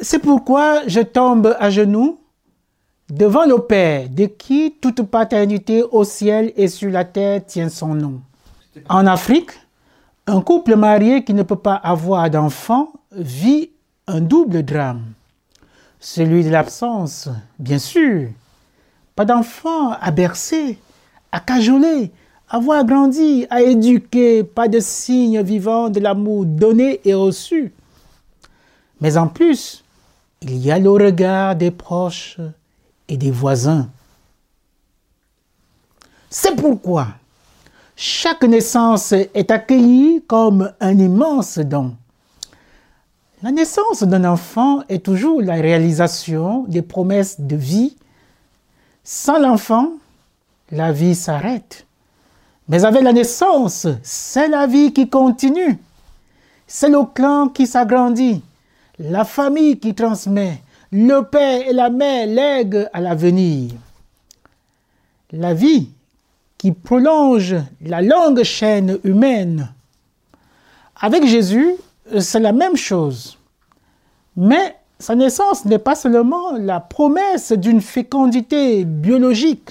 C'est pourquoi je tombe à genoux devant le Père, de qui toute paternité au ciel et sur la terre tient son nom. En Afrique, un couple marié qui ne peut pas avoir d'enfant vit un double drame. Celui de l'absence, bien sûr. Pas d'enfant à bercer, à cajoler, à voir grandir, à éduquer, pas de signe vivant de l'amour donné et reçu. Mais en plus, il y a le regard des proches et des voisins. C'est pourquoi chaque naissance est accueillie comme un immense don. La naissance d'un enfant est toujours la réalisation des promesses de vie. Sans l'enfant, la vie s'arrête. Mais avec la naissance, c'est la vie qui continue. C'est le clan qui s'agrandit, la famille qui transmet, le père et la mère lèguent à l'avenir. La vie qui prolonge la longue chaîne humaine. Avec Jésus, c'est la même chose. Mais sa naissance n'est pas seulement la promesse d'une fécondité biologique,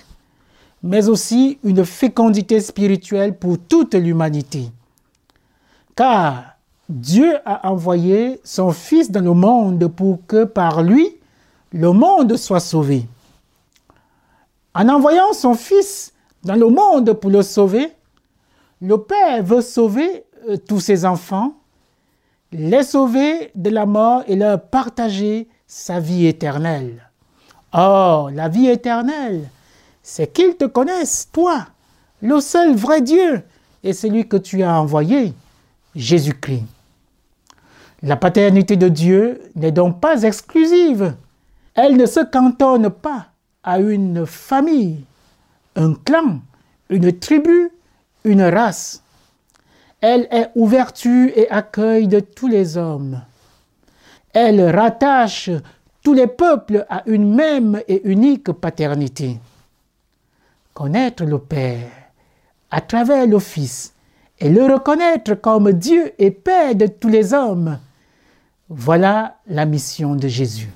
mais aussi une fécondité spirituelle pour toute l'humanité. Car Dieu a envoyé son Fils dans le monde pour que par lui, le monde soit sauvé. En envoyant son Fils dans le monde pour le sauver, le Père veut sauver euh, tous ses enfants, les sauver de la mort et leur partager sa vie éternelle. Or, la vie éternelle, c'est qu'ils te connaissent, toi, le seul vrai Dieu, et celui que tu as envoyé, Jésus-Christ. La paternité de Dieu n'est donc pas exclusive. Elle ne se cantonne pas à une famille, un clan, une tribu, une race. Elle est ouverture et accueil de tous les hommes. Elle rattache tous les peuples à une même et unique paternité. Connaître le Père à travers le Fils et le reconnaître comme Dieu et Père de tous les hommes, voilà la mission de Jésus.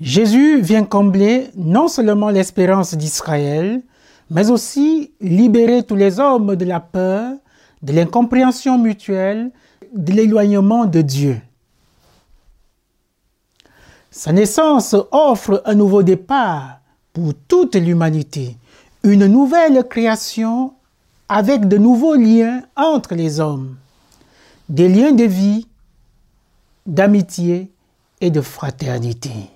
Jésus vient combler non seulement l'espérance d'Israël, mais aussi libérer tous les hommes de la peur, de l'incompréhension mutuelle, de l'éloignement de Dieu. Sa naissance offre un nouveau départ pour toute l'humanité, une nouvelle création avec de nouveaux liens entre les hommes, des liens de vie, d'amitié et de fraternité.